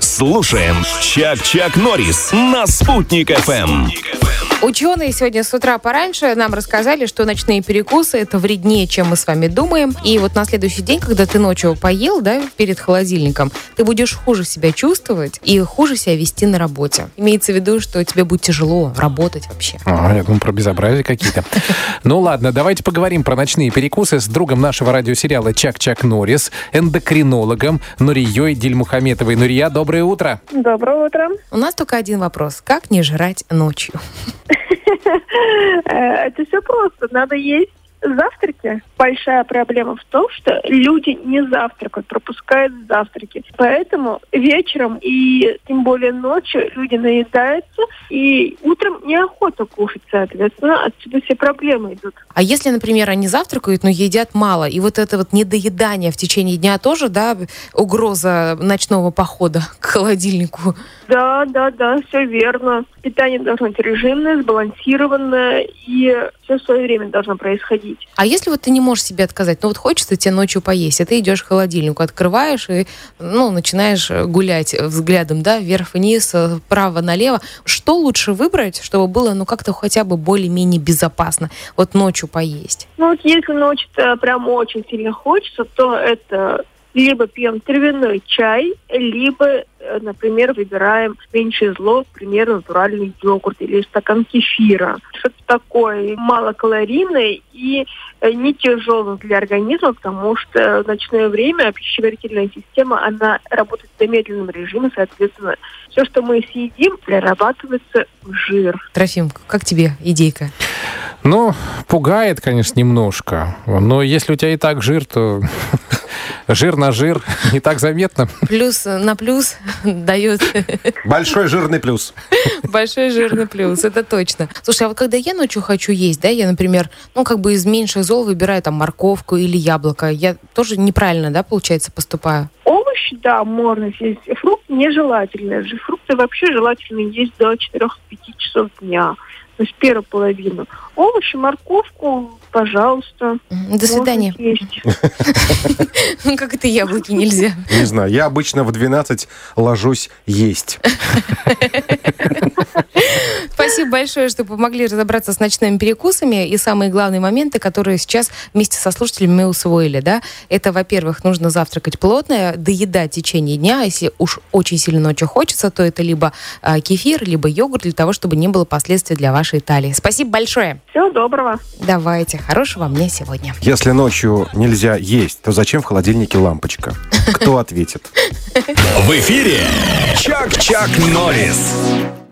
Слушаем Чак-Чак Норрис на «Спутник ФМ». Ученые сегодня с утра пораньше нам рассказали, что ночные перекусы это вреднее, чем мы с вами думаем. И вот на следующий день, когда ты ночью поел, да, перед холодильником, ты будешь хуже себя чувствовать и хуже себя вести на работе. Имеется в виду, что тебе будет тяжело работать вообще. А, я думаю, про безобразие какие-то. Ну ладно, давайте поговорим про ночные перекусы с другом нашего радиосериала Чак-Чак Норрис, эндокринологом Нурией Дильмухаметовой. Нурия, доброе утро. Доброе утро. У нас только один вопрос. Как не жрать ночью? Э, Это все просто. Надо есть завтраки. Большая проблема в том, что люди не завтракают, пропускают завтраки. Поэтому вечером и тем более ночью люди наедаются, и утром неохота кушать, соответственно, отсюда все проблемы идут. А если, например, они завтракают, но едят мало, и вот это вот недоедание в течение дня тоже, да, угроза ночного похода к холодильнику? Да, да, да, все верно. Питание должно быть режимное, сбалансированное, и все в свое время должно происходить. А если вот ты не можешь себе отказать, ну вот хочется тебе ночью поесть, а ты идешь к холодильнику, открываешь и, ну, начинаешь гулять взглядом, да, вверх-вниз, вправо-налево. Что лучше выбрать, чтобы было, ну, как-то хотя бы более-менее безопасно вот ночью поесть? Ну вот если ночью прям очень сильно хочется, то это либо пьем травяной чай, либо, э, например, выбираем меньше зло, к примеру, натуральный йогурт или стакан кефира. Что-то такое малокалорийное и э, не тяжелое для организма, потому что в ночное время пищеварительная система, она работает в замедленном режиме, соответственно, все, что мы съедим, перерабатывается в жир. Трофим, как тебе идейка? Ну, пугает, конечно, немножко. Но если у тебя и так жир, то жир на жир не так заметно. Плюс на плюс дает Большой жирный плюс. большой жирный плюс, это точно. Слушай, а вот когда я ночью хочу есть, да, я, например, ну, как бы из меньших зол выбираю там морковку или яблоко, я тоже неправильно, да, получается, поступаю? Овощи, да, можно съесть. Фрукты нежелательно. Же Фрукты вообще желательно есть до 4-5 часов дня. То есть первую половину. Овощи, морковку, пожалуйста. До свидания. Ну, как это яблоки нельзя? Не знаю, я обычно в 12 ложусь есть. Спасибо большое, что помогли разобраться с ночными перекусами и самые главные моменты, которые сейчас вместе со слушателями мы усвоили, да. Это, во-первых, нужно завтракать плотно, доедать в течение дня. Если уж очень сильно ночью хочется, то это либо а, кефир, либо йогурт для того, чтобы не было последствий для вашей талии. Спасибо большое. Всего доброго. Давайте. Хорошего мне сегодня. Если ночью нельзя есть, то зачем в холодильнике лампочка? Кто ответит? В эфире Чак-Чак Норрис.